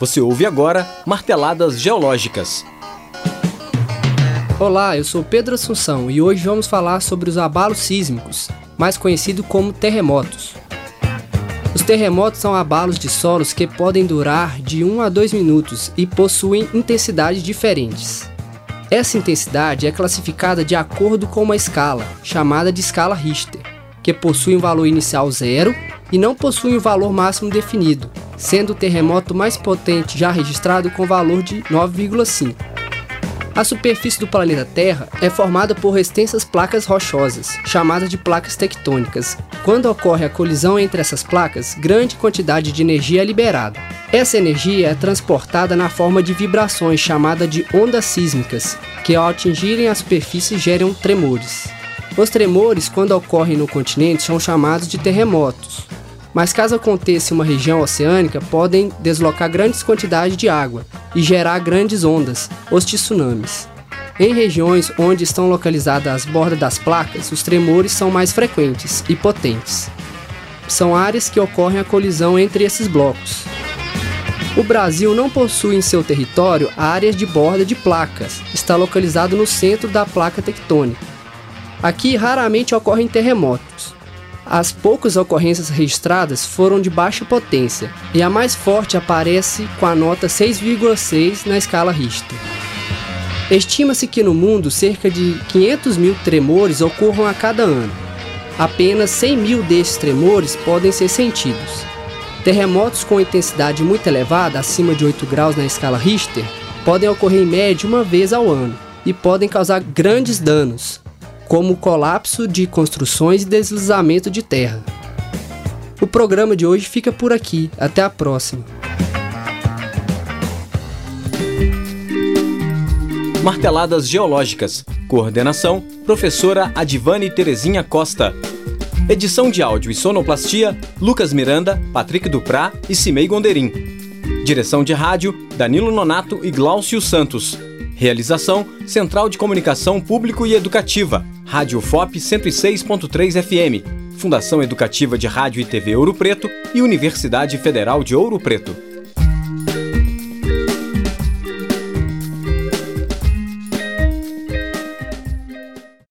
Você ouve agora Marteladas Geológicas. Olá, eu sou Pedro Assunção e hoje vamos falar sobre os abalos sísmicos, mais conhecidos como terremotos. Os terremotos são abalos de solos que podem durar de 1 a 2 minutos e possuem intensidades diferentes. Essa intensidade é classificada de acordo com uma escala, chamada de escala Richter, que possui um valor inicial zero e não possui um valor máximo definido, sendo o terremoto mais potente já registrado com valor de 9,5. A superfície do planeta Terra é formada por extensas placas rochosas, chamadas de placas tectônicas. Quando ocorre a colisão entre essas placas, grande quantidade de energia é liberada. Essa energia é transportada na forma de vibrações chamadas de ondas sísmicas, que ao atingirem a superfície geram tremores. Os tremores, quando ocorrem no continente, são chamados de terremotos mas caso aconteça em uma região oceânica, podem deslocar grandes quantidades de água e gerar grandes ondas, os tsunamis. Em regiões onde estão localizadas as bordas das placas, os tremores são mais frequentes e potentes. São áreas que ocorrem a colisão entre esses blocos. O Brasil não possui em seu território áreas de borda de placas, está localizado no centro da placa tectônica. Aqui raramente ocorrem terremotos. As poucas ocorrências registradas foram de baixa potência, e a mais forte aparece com a nota 6,6 na escala Richter. Estima-se que no mundo cerca de 500 mil tremores ocorram a cada ano. Apenas 100 mil desses tremores podem ser sentidos. Terremotos com intensidade muito elevada, acima de 8 graus na escala Richter, podem ocorrer em média uma vez ao ano e podem causar grandes danos, como colapso de construções e deslizamento de terra. O programa de hoje fica por aqui. Até a próxima. Marteladas Geológicas. Coordenação: Professora Adivane Terezinha Costa. Edição de áudio e sonoplastia: Lucas Miranda, Patrick Duprá e Cimei Gonderim. Direção de rádio: Danilo Nonato e Glaucio Santos. Realização: Central de Comunicação Público e Educativa, Rádio FOP 106.3 FM, Fundação Educativa de Rádio e TV Ouro Preto e Universidade Federal de Ouro Preto.